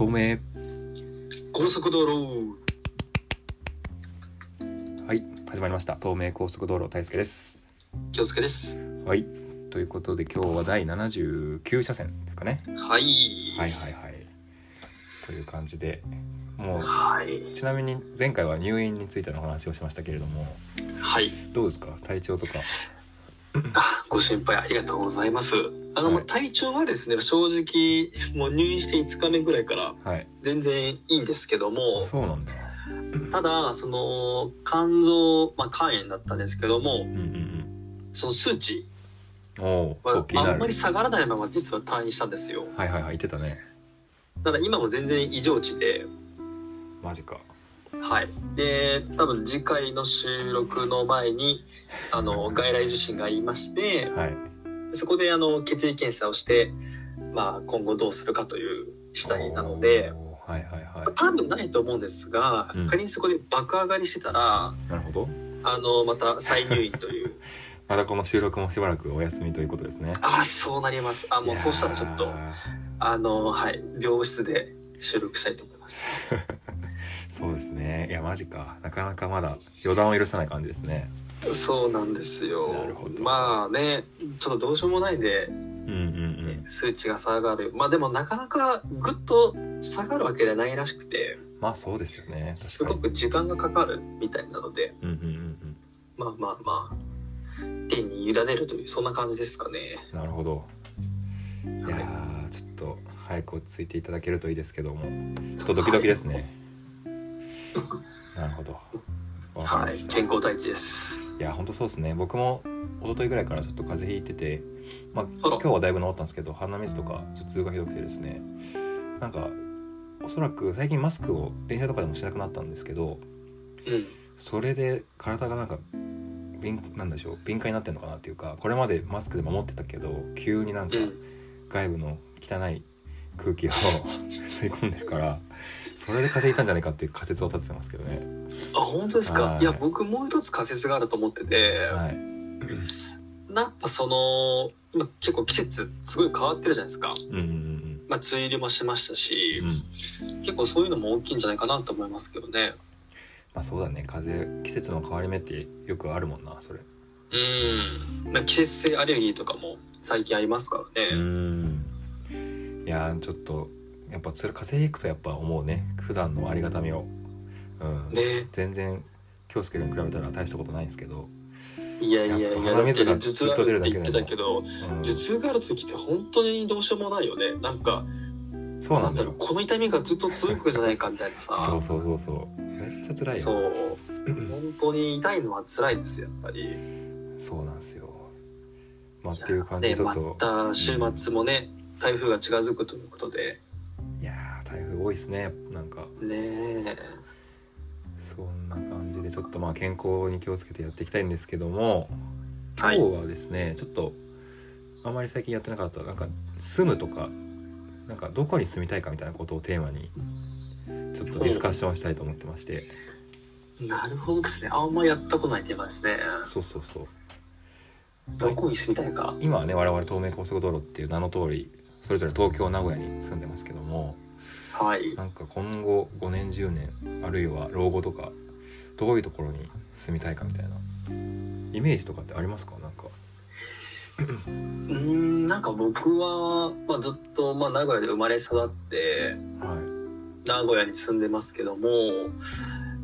透明高速道路。はい始まりました。透明高速道路大輔です。気をつけです。はいということで今日は第79車線ですかね。はい。はいはいはい。という感じでもうはい。ちなみに前回は入院についての話をしましたけれどもはい。どうですか？体調とか。あご心配ありがとうございますあの、はい。まあ体調はですね正直もう入院して5日目ぐらいからはい。全然いいんですけどもそうなんだ。ただその肝臓、まあ、肝炎だったんですけどもうんうんその数値うんそう気になる。あんまり下がらないまま実は退院したんですよ。はいはいはい言ってたね。ただ今も全然異常値で。マジか。はい。で、多分次回の収録の前に、あの、外来受診がありまして、はいそこであの、血液検査をして、まあ、今後どうするかという次第なので、はいはいは多分ないと思うんですがうん、仮にそこで爆上がりしてたら、いなるほど。あの、また再入院という。またこの収録もしばらくお休みということですね。あ、そうなります。あ、もうそうしたらちょっとあの、はい、病室で収録したいと思います。ー そうですね。いやマジか。なかなかまだ予断を許さない感じですねそうなんですよ。なるほ。ど。まあね、ちょっとどうしようもないんで、うんうんうん。数値が下がる。まあでもなかなかぐっと下がるわけではないらしくてまあそうですよね。すごく時間がかかるみたいなのでにうんうんうん。まあまあまあ天に委ねるというそんな感じですかね。うんなるほど。い。やはいーちょっと早く落ち着いていただけるといいですけども。ちょっとドキドキですね、なるほど。はい。健康第一ですいや本当そうですね。僕も一昨日ぐらいからちょっと風邪ひいてて、まあ、今日はだいぶ治ったんですけど鼻水とか頭痛がひどくてですね。なんかおそらく最近マスクを電車とかでもしなくなったんですけどうん。それで体がなんか敏なんでしょう敏感になってるのかなっていうかこれまでマスクで守ってたけど急になんかうん。外部の汚い空気を 吸い込んでるからそれで風邪ひいたんじゃないかっていう仮説を立ててますけどね。あ本当ですか、はい。い、や僕もう一つ仮説があると思ってて、はい、やっぱその今結構季節すごい変わってるじゃないですか、うんうんまあ、梅雨入りもしましたしうん、うん結構そういうのも大きいんじゃないかなと思いますけどね。まあそうだね。風邪季節の変わり目ってよくあるもんなそれ。うん、まあ、季節性アレルギーとかも最近ありますからうね、ん。いやーちょっとやっぱつら風邪ひくとやっぱ思うね。普段のありがたみを、うん、ね。全然京介に比べたら大したことないんですけど、いやいやいやや鼻水がだって頭痛があるって言ってたけどうん。頭痛がある時って本当にどうしようもないよね。なんかそうなんだよ。ろうこの痛みがずっと続くんじゃないかみたいなさ。そうそうそうそう。めっちゃ辛いよ。そう。本当に痛いのは辛いですよやっぱり。そうなんですよ。まあっていう感じでねまちょっと、た週末もね台風が近づくということで。いやー台風多いですね。なんか。ねえ。そんな感じでちょっとまあ健康に気をつけてやっていきたいんですけども今はい。日はですね、ちょっとあまり最近やってなかったなんか住むとかなんかどこに住みたいかみたいなことをテーマにちょっとディスカッションしたいと思ってまして。なるほどですね。あんまやったことないテーマですね。そうそうそう。どこに住みたいか。今はね我々東名高速道路っていう名の通りそれぞれ東京名古屋に住んでますけどもはい。なんか今後5年10年あるいは老後とかどういうところに住みたいかみたいなイメージとかってありますか？なんか。うーんなんか僕は、まあ、ずっと、まあ、名古屋で生まれ育っては名古屋に住んでますけども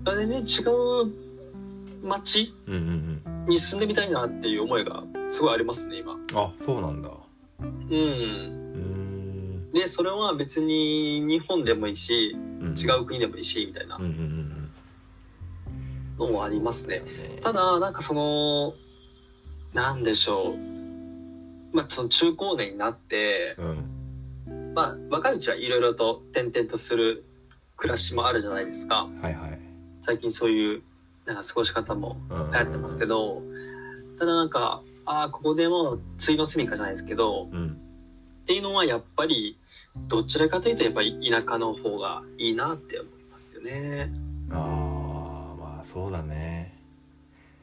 全然違う町いうんうんうん。に住んでみたいなっていう思いがすごいありますね今。あそうなんだ。うんでそれは別に日本でもいいしうん。違う国でもいいしみたいな。のもありますね。ただなんかそのなんでしょう。まあその中高年になってうん。まあ若いうちはいろいろと転々とする暮らしもあるじゃないですか。はいはい。最近そういうなんか過ごし方もうん流行ってますけど。ただなんかああここでもつの住みかじゃないですけど。うん。っていうのはやっぱりどちらかというとやっぱり田舎の方がいいなって思いますよね。あーまあそうだね。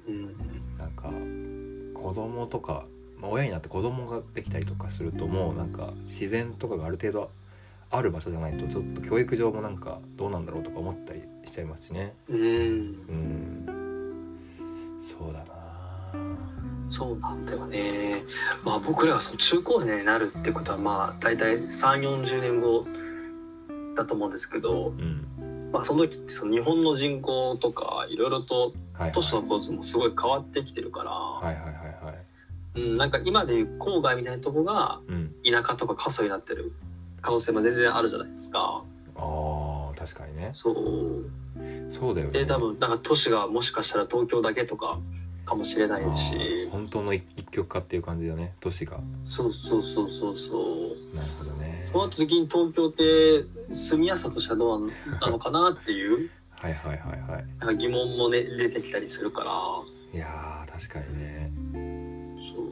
うん、なんか子供とか、まあ、親になって子供ができたりとかするともうなんか自然とかがある程度ある場所じゃないとちょっと教育上もなんかどうなんだろうとか思ったりしちゃいますしね。うん。うん。そうだなそうなんだよね。まあ僕らがその中高年になるってことはまあ大体3 4 0年後だと思うんですけど、うん。まあ、その時ってその日本の人口とかいろいろと都市の構図もすごい変わってきてるから、はいはいはいはい。うん、なんか今でいう郊外みたいなとこがうん。田舎とか過疎になってる可能性も全然あるじゃないですか。あー確かにね。そう。そうだよね。で多分なんか都市がもしかしたら東京だけとかかもしれないあしー本当の一一極化っていう感じだね。都市が。そうそうそうそうそう。なるほどね。その時に東京って住みやすさとしてはどうなのかなっていう。はいはいはいはい。なんか疑問もね出てきたりするから。いやー確かにね。そう。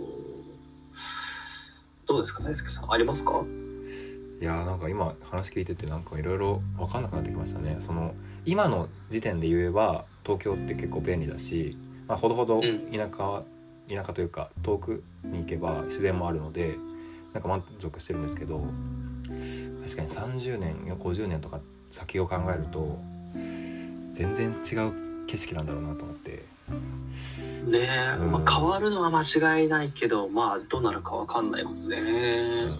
どうですか大輔さん？ありますか？いやーなんか今話聞いててなんかいろいろ分かんなくなってきましたね。その今の時点で言えば東京って結構便利だし、まあ、ほどほどうん。田舎は、田舎というか遠くに行けば自然もあるのでなんか満足してるんですけど確かに30年や50年とか先を考えると全然違う景色なんだろうなと思って。ねえ、うん。まあ、変わるのは間違いないけどまあどうなるかわかんないもんね、うんうんうん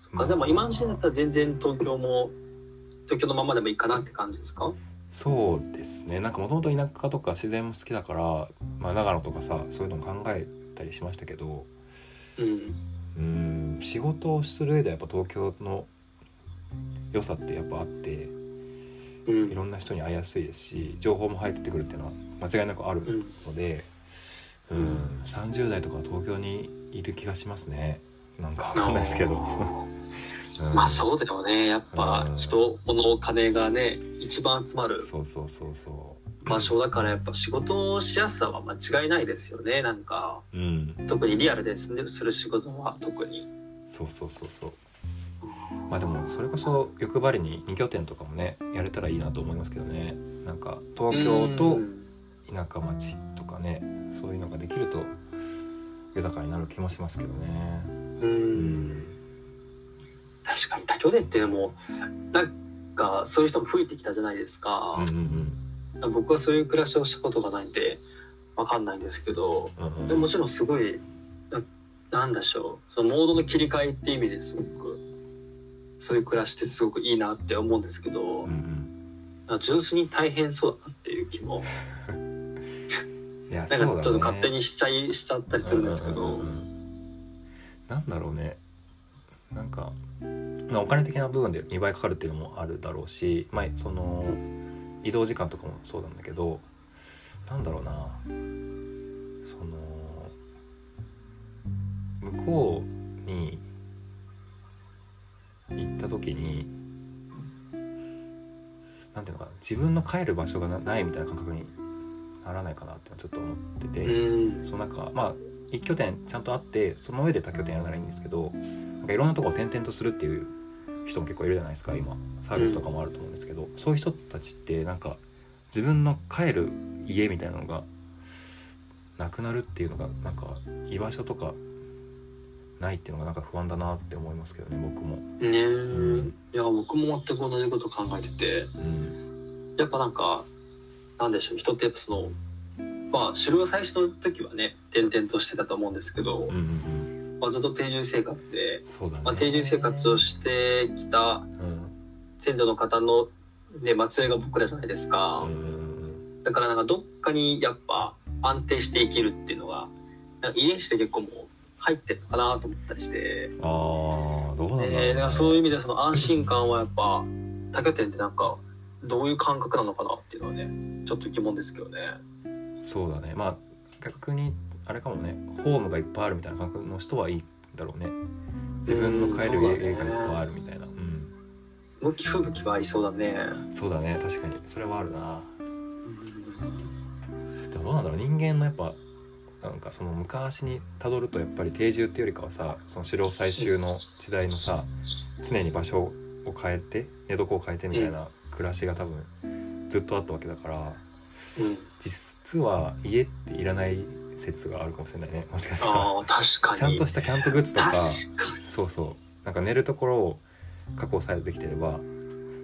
そっかでも今の時点だったら全然東京も東京のままでもいいかなって感じですか？そうですね。なんかもともと田舎とか自然も好きだから、まあ、長野とかさそういうのも考えたりしましたけどうん。うん。仕事をする上ではやっぱ東京の良さってやっぱあってうん。いろんな人に会いやすいですし情報も入ってくるっていうのは間違いなくあるうんので、うん、30代とかは東京にいる気がしますね。なんかわかんないですけど、うんまあそうだよね。やっぱうん。人物お金がね一番集まるそうそうそうそ場所だからやっぱ仕事をしやすさは間違いないですよね。なんかううん。特にリアルですねする仕事は特に。そうそうそうそう。まあでもそれこそ欲張りに2拠点とかもねやれたらいいなと思いますけどね。なんか東京とうん。田舎町とかねそういうのができると豊かになる気もしますけどね。ううんん確かに多拠点ってでもなんかそういう人も増えてきたじゃないですか。僕はそういう暮らしをしたことがないんでわかんないんですけどでもちろんすごいななんでしょうそのモードの切り替えって意味ですごくそういう暮らしってすごくいいなって思うんですけど、うんうん。純粋に大変そうだなっていう気もなんかちょっと勝手にしちゃいしちゃったりするんですけど、うなんだろうね。なんか、まあ、お金的な部分で2倍かかるっていうのもあるだろうし、まあ、その移動時間とかもそうなんだけどなんだろうなその向こうに行った時になんていうのかな自分の帰る場所がなないみたいな感覚にならないかなってちょっと思ってて。うんそうなんかまあ一拠点ちゃんとあってその上で多拠点やるならいいんですけどなんかいろんなとこを転々とするっていう人も結構いるじゃないですか今。サービスとかもあると思うんですけど、そういう人たちってなんか自分の帰る家みたいなのがなくなるっていうのがなんか居場所とかないっていうのがなんか不安だなって思いますけどね僕も。ねえ、ん。いや僕も全く同じこと考えてて。うん。やっぱなんかなんでしょう人ってやっぱそのまあ城が最初の時はね転々としてたと思うんですけど、うんうんうんまあ、ずっと定住生活で、ね。まあ、定住生活をしてきたうん。先祖の方の、ね、末裔が僕らじゃないですか、だからなんかどっかにやっぱ安定して生きるっていうのが遺伝子で結構もう入ってるのかなと思ったりして、ああどうなんだろう、えねーだからそういう意味でその安心感はやっぱ多拠点ってなんかどういう感覚なのかなっていうのはねちょっと疑問ですけどね。そうだね。まあ逆にあれかもねホームがいっぱいあるみたいな感覚の人はいいだろうね。自分の帰るうん家がいっぱいあるみたいな。うん。向き不向きはありそうだね。そうだね確かに。それはあるな。でもどうなんだろう人間のやっぱなんかその昔にたどるとやっぱり定住っていうよりかはさその城最終の時代のさ常に場所を変えて寝床を変えてみたいな暮らしが多分ずっとあったわけだからうん、実は家っていらない説があるかもしれないね。もしかしたら。確かに。ちゃんとしたキャンプグッズとかそうそう。なんか寝るところを確保されてきてれば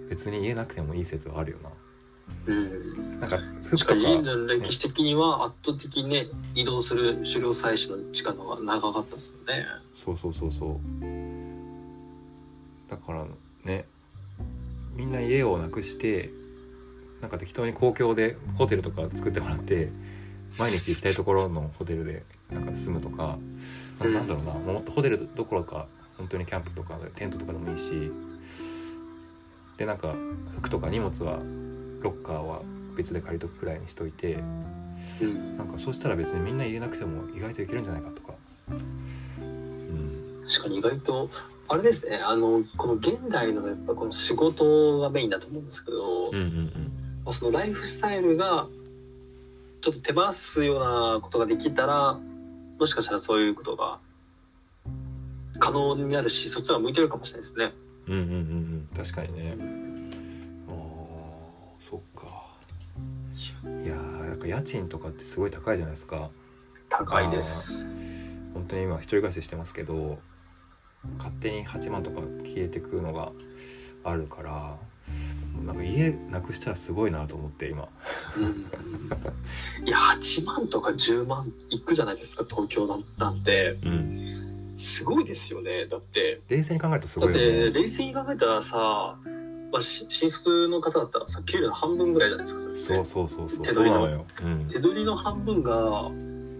別に家なくてもいい説はあるよな。うん。なんか服とか人類の歴史的には圧倒的にね移動する狩猟採取の時間の方が長かったですよね。そうそうそうそう。だからねみんな家をなくしてなんか適当に公共でホテルとか作ってもらって毎日行きたいところのホテルでなんか住むとか、なうん。なんだろうなもっとホテルどころか本当にキャンプとかテントとかでもいいしでなんか服とか荷物はロッカーは別で借りとくくらいにしといてうん。なんかそうしたら別にみんな家なくても意外といけるんじゃないかとか。うん。確かに意外とあれですねあのこの現代のやっぱこの仕事がメインだと思うんですけど、うんうん。まあ、そのライフスタイルがちょっと手放すようなことができたらもしかしたらそういうことが可能になるしそっちは向いてるかもしれないですね。うんうんうんうん確かにねあーそっかいやーなんか家賃とかってすごい高いじゃないですか高いです。本当に今一人暮らししてますけど勝手に8万とか消えてくのがあるからなんか家なくしたらすごいなと思って今。うん。いや8万とか10万いくじゃないですか東京なんて。うんすごいですよね。だって。冷静に考えるとすだってごいよね。冷静に考えたらさ、まあ、し新卒の方だったらさ給料の半分ぐらいじゃないですかそれって。そうそうそうそう。手取りの。そうなのよ、うん、手取りの半分が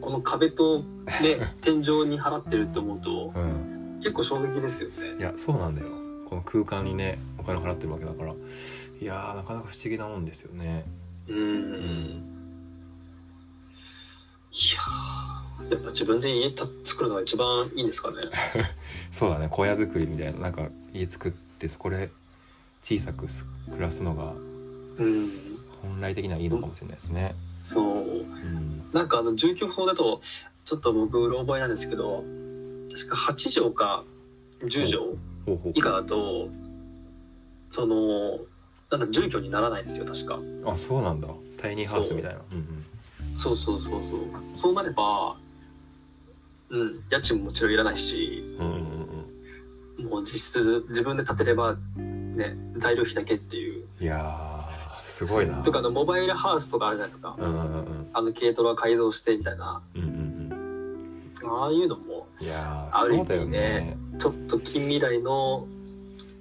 この壁と、ね、天井に払ってるって思うとうん、結構衝撃ですよね。いやそうなんだよ。この空間にねお金払ってるわけだからいやーなかなか不思議なもんですよね。うん。うんいやーやっぱ自分で家た作るのが一番いいんですかね。そうだね小屋作りみたいななんか家作ってそこで小さくす暮らすのがうん。本来的にはいいのかもしれないですね。そう。うん、なんかあの住居法だとちょっと僕うろ覚えなんですけど確か8畳か10畳以下だとそのなんだ住居にならないんですよ確か。うあそうなんだ。タイニーハウスみたいな。うんそうそうそうそう。そうなればうん家賃ももちろんいらないしうんうんうん。うんもう実質自分で建てればね材料費だけっていう。いやーすごいな。とかあのモバイルハウスとかあるじゃないですか。うんうんうんあの軽トラ改造してみたいな。うんうんうん。ああいうのもいやある意味ーそうだよね。ちょっと近未来の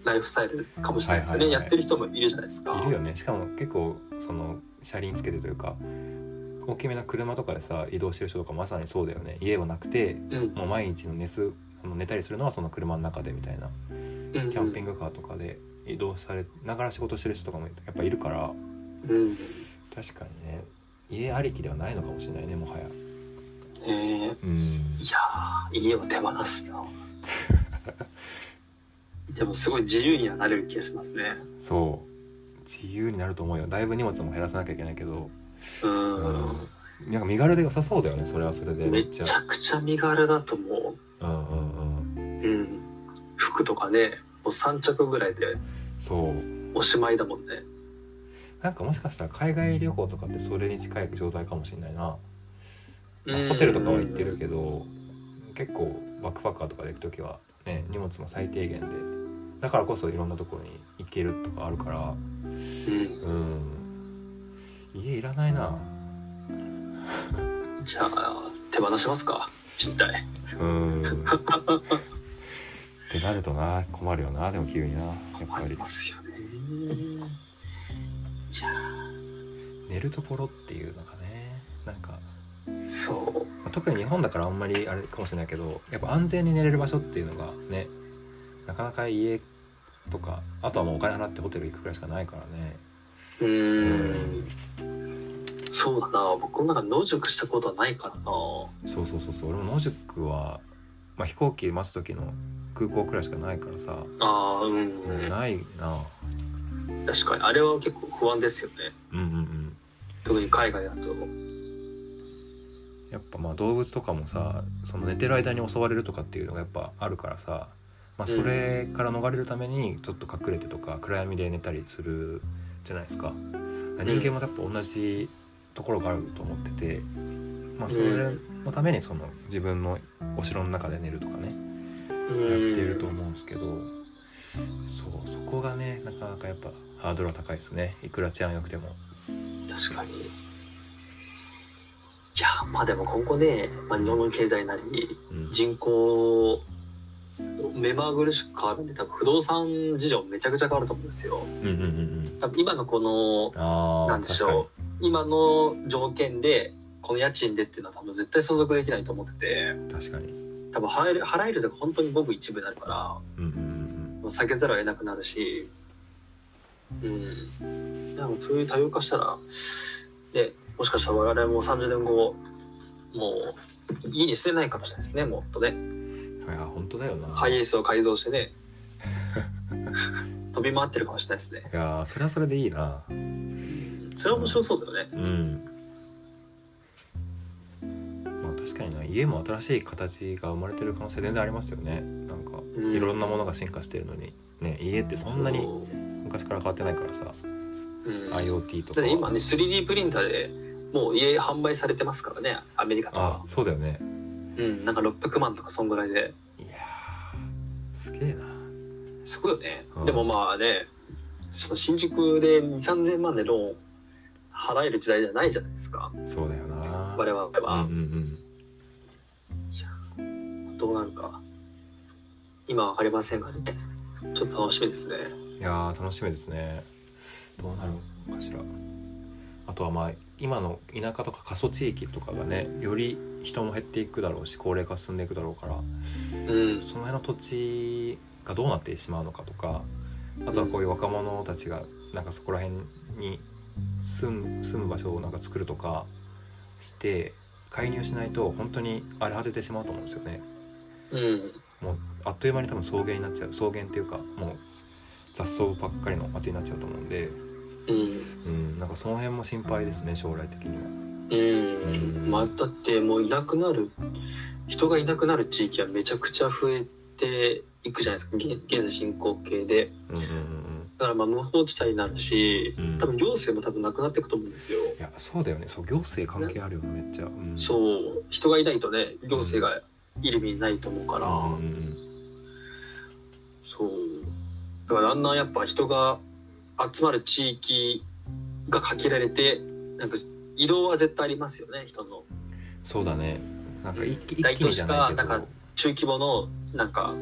ライフスタイルかもしれないですよね、はいはいはい。やってる人もいるじゃないですか。いるよね。しかも結構その車輪つけてというか大きめな車とかでさ移動してる人とかまさにそうだよね。家はなくてうん。もう毎日の寝すあの寝たりするのはその車の中でみたいなうんキャンピングカーとかで移動されながら仕事してる人とかもやっぱいるから。うん。確かにね。家ありきではないのかもしれないねもはや。えー。うん。いやー家を手放すな でもすごい自由にはなれる気がしますね。そう。自由になると思うよ。だいぶ荷物も減らさなきゃいけないけど。うん。うん。なんか身軽で良さそうだよねそれはそれで。めちゃ。くちゃ身軽だと思う。んうんうん。ううん。服とかねもう3着ぐらいで。そう。おしまいだもんね。なんかもしかしたら海外旅行とかってそれに近い状態かもしれないな、まうん。あホテルとかは行ってるけど結構バックパッカーとかで行く時はね荷物も最低限で。だからこそいろんなところに行けるとかあるから。うん。うん。家いらないな。じゃあ手放しますか？賃貸。うん。ってなるとな困るよなでも急にな。やっぱり。ますよね。寝るところっていうのがねなんかーそう。まあ特に日本だからあんまりあれかもしれないけどやっぱ安全に寝れる場所っていうのがねなかなか家とかあとはもうお金払ってホテル行くくらいしかないからね。うーん。そうだな。僕の中で野宿したことはないからな。そうそうそうそう。俺も野宿は、まあ、飛行機待つ時の空港くらいしかないからさ、あーうん、ないな。確かに。あれは結構不安ですよね。うんうんうん。特に海外だとやっぱまあ動物とかもさその寝てる間に襲われるとかっていうのがやっぱあるからさ、まあ、それから逃れるためにちょっと隠れてとか暗闇で寝たりするじゃないですか。人間もやっぱ同じところがあると思ってて、まあ、それのためにその自分のお城の中で寝るとかねうやってんると思うんですけどそうそこがねなかなかやっぱハードルは高いですね。いくら治安良くても。確かに。いや、まあでも今後ね、まあ、日本の経済なり、うん。人口、目まぐるしく変わるんで、多分不動産事情めちゃくちゃ変わると思うんですよ。うんうんうんうん。多分今のこの、なんでしょう、今の条件で、この家賃でっていうのは多分絶対相続できないと思ってて、確かに。多分払える、払えるとか本当にごく一部になるから、うん避けざるを得なくなるし、うん。でもそういう多様化したら、ね、もしかしたら我々も30年後、もう、家に捨てないかもしれないですね、もっとね。うんいや本当だよな。ハイエースを改造してね、飛び回ってるかもしれないですね。いやーそれはそれでいいな。それは面白そうだよね。うん。まあ確かにな。家も新しい形が生まれてる可能性全然ありますよね。なんかうん。いろんなものが進化してるのに。ね家ってそんなに昔から変わってないからさ。うん、IoT とかだって今ね、3D プリンターでもう家販売されてますからね、アメリカとあか。そうだよねうん、なんか600万とかそんぐらいで。いやーすげえなすごいよねうん。でもまあね、その新宿で2、3000万でローン払える時代じゃないじゃないですか。そうだよな我々うんうは。んどうなるか。今はわかりませんがね。ちょっと楽しみですね。うんいやー楽しみですねどうなるのかしらあとはまあ今の田舎とか過疎地域とかがねより人も減っていくだろうし高齢化進んでいくだろうからうん。その辺の土地がどうなってしまうのかとかあとはこういう若者たちがなんかそこら辺に住む住む場所をなんか作るとかして介入しないと本当に荒れ果ててしまうと思うんですよね。うん。もうあっという間に多分草原になっちゃう草原っていうかもう雑草ばっかりの街になっちゃうと思うんで、うん。うん、なんかその辺も心配ですね将来的には。うん。まあ、だってもういなくなる、人がいなくなる地域はめちゃくちゃ増えていくじゃないですか。現現在進行形で。うんうんうんうんだからまあ無法地帯になるし、うん多分行政も多分なくなっていくと思うんですよ。いやそうだよねそう行政関係あるよねめっちゃ。うん、そう、人がいないとね、行政がいる意味ないと思うから、うんうん。だからだんだんやっぱ人が集まる地域が限られて、なんか移動は絶対ありますよね、人の。そうだね。なんか一気一大気にじゃないけど。都市かなんか中規模の、なんか、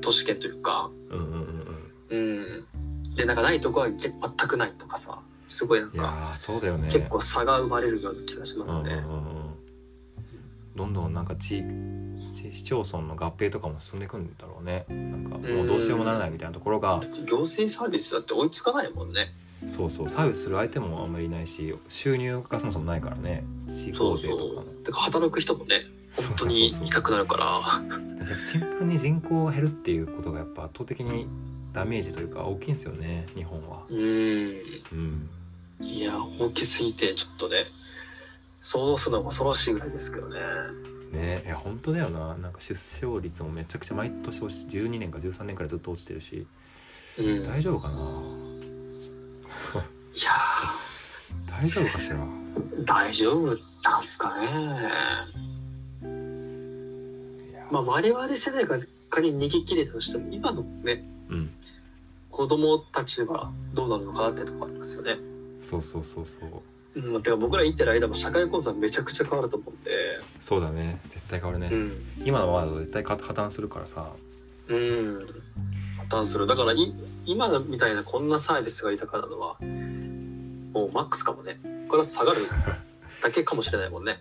都市圏というか、うんうんうんうん。うん。で、なんかないとこは全くないとかさ、すごいなんいやか、ーそうだよね。結構差が生まれるような気がしますね。うんうんうんうん。どんどんなんか地地市町村の合併とかも進んでいくんだろうねなんかもうどうしようもならないみたいなところが行政サービスだって追いつかないもんね。そうそうサービスする相手もあんまりいないし収入がそもそもないからね地方そうそ税とかのう。だから働く人もね、本当にいなくなるから。だからシンプルに人口が減るっていうことがやっぱ圧倒的にダメージというか大きいんですよね日本はうーん。うんいや、大きすぎて、ちょっとね、想像するのも恐ろしいぐらいですけどね。ね。いや本当だよな。なんか出生率もめちゃくちゃ毎年落ち12年か13年くらいずっと落ちてるし。うん。い大丈夫かな？や大丈夫かしら？ー、大丈夫なんすかね。まあ、我々世代が仮に逃げ切れたとしても、今のね、うん。子供たちはどうなるのかなってとこありますよね。そうそうそうそううん、てか僕ら生きてる間も社会構造はめちゃくちゃ変わると思うんで、そうだね絶対変わるね、うん。今のままだと絶対破綻するからさうん。破綻する。だからい、今のみたいなこんなサービスが豊かなのは、もうマックスかもね。これは下がる だけかもしれないもんね。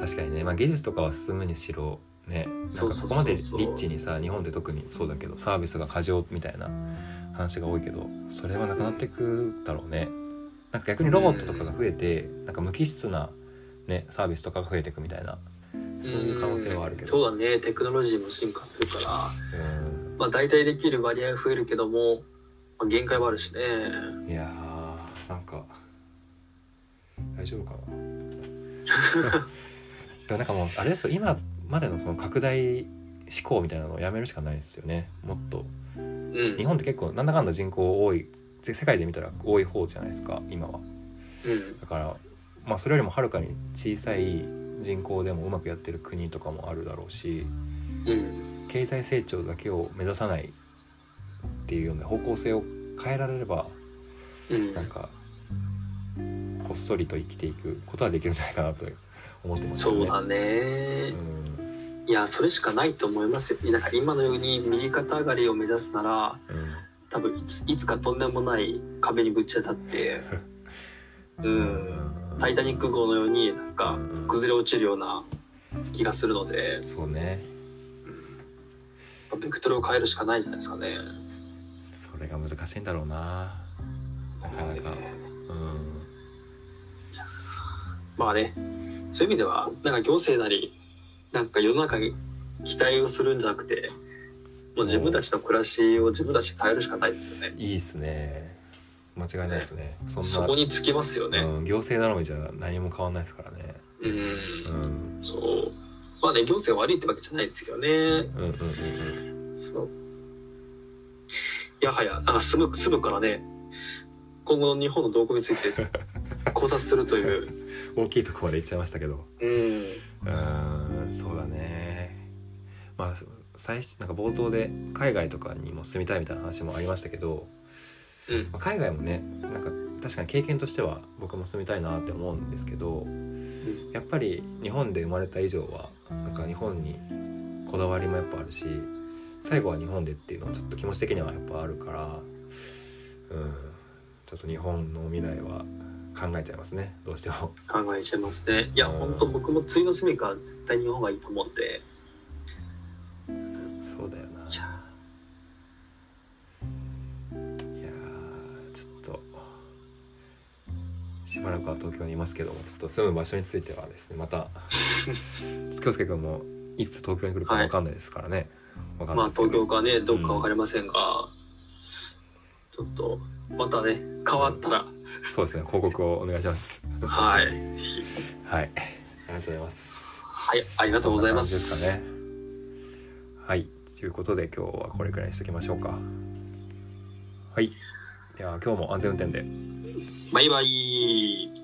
確かにね、まあ、技術とかは進むにしろねなんかここまでリッチにさ日本で特にそうだけどサービスが過剰みたいな話が多いけどそれはなくなっていくだろうねなんか逆にロボットとかが増えてなんか無機質な、ね、サービスとかが増えていくみたいなそういう可能性はあるけど。そうだね。テクノロジーも進化するから、うん。まあ大体できる割合は増えるけども、まあ、限界はあるしね。いやーなんか大丈夫かな？でもなんかもうあれですよ。今までのその拡大思考みたいなのをやめるしかないですよね。もっと。うん。日本って結構なんだかんだ人口多い世界で見たら多い方じゃないですか今はうん。だからまあそれよりもはるかに小さい人口でもうまくやってる国とかもあるだろうしうん。経済成長だけを目指さないっっていうような方向性を変えられればうんなんかこっそりと生きていくことはできるんじゃないかなと思ってますそうだうね。んいや、それしかないと思いますよ。なんか今のように右肩上がりを目指すなら、うん多分いついつかとんでもない壁にぶち当たって、うん、タイタニック号のようになんかうん。崩れ落ちるような気がするので、そうね。ベクトルを変えるしかないんじゃないですかね。それが難しいんだろうな。なかなか。うん。まあね、そういう意味では、なんか行政なり、なんか世の中に期待をするんじゃなくて、もう自分たちの暮らしを自分たちで変えるしかないですよね。いいっすね間違いないですねそんなそこにつきますよね。うん、行政頼みじゃ何も変わんないですからねうん、うんそう。まあね、行政が悪いってわけじゃないですけどね。うんうんうんそう。やはや、あ、住む、住むからね、今後の日本の動向について 考察するという。うん大きいとこまで行っちゃいましたけどうん。うんそうだねまあ最初なんか冒頭で海外とかにも住みたいみたいな話もありましたけど、うん。まあ海外もねなんか確かに経験としては僕も住みたいなって思うんですけどやっぱり日本で生まれた以上はなんか日本にこだわりもやっぱあるし最後は日本でっていうのはちょっと気持ち的にはやっぱあるからうんちょっと日本の未来は考えちゃいますねどうしても。考えちゃいますね。いや、うん本当僕も次の住みかは絶対日本がいいと思うんで。そうだよな。いやちょっとしばらくは東京にいますけどもちょっと住む場所についてはですねまた 京介君もいつ東京に来るか分かんないですからね、わかんまあないですけど。東京かね、どっかわかりませんが、ちょっと、またね、変わったら、そうですね報告をお願いします。はい。はい。ありがとうございます。はい、ありがとうございます。ですかね。はいということで今日はこれくらいにしときましょうか。はい。では今日も安全運転で。バイバイ。